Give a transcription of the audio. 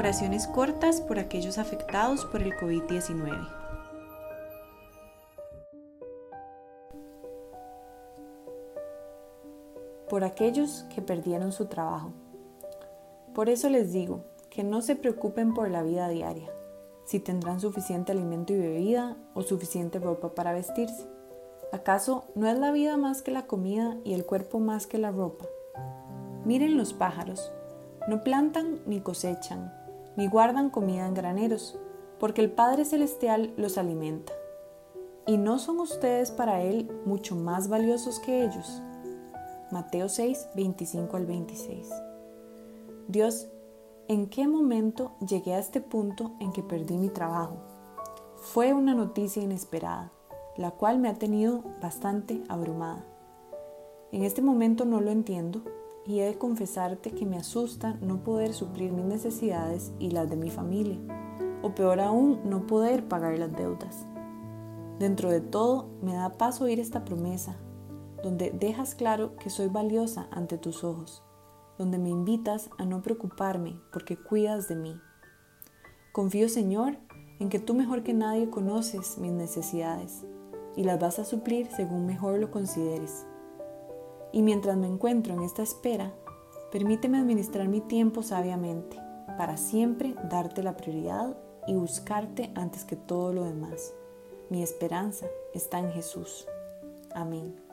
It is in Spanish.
Oraciones cortas por aquellos afectados por el COVID-19. Por aquellos que perdieron su trabajo. Por eso les digo que no se preocupen por la vida diaria, si tendrán suficiente alimento y bebida o suficiente ropa para vestirse. ¿Acaso no es la vida más que la comida y el cuerpo más que la ropa? Miren los pájaros, no plantan ni cosechan, ni guardan comida en graneros, porque el Padre Celestial los alimenta. ¿Y no son ustedes para Él mucho más valiosos que ellos? Mateo 6, 25 al 26. Dios, ¿en qué momento llegué a este punto en que perdí mi trabajo? Fue una noticia inesperada, la cual me ha tenido bastante abrumada. En este momento no lo entiendo y he de confesarte que me asusta no poder suplir mis necesidades y las de mi familia, o peor aún, no poder pagar las deudas. Dentro de todo, me da paz oír esta promesa, donde dejas claro que soy valiosa ante tus ojos, donde me invitas a no preocuparme porque cuidas de mí. Confío, Señor, en que tú mejor que nadie conoces mis necesidades y las vas a suplir según mejor lo consideres. Y mientras me encuentro en esta espera, permíteme administrar mi tiempo sabiamente para siempre darte la prioridad y buscarte antes que todo lo demás. Mi esperanza está en Jesús. Amén.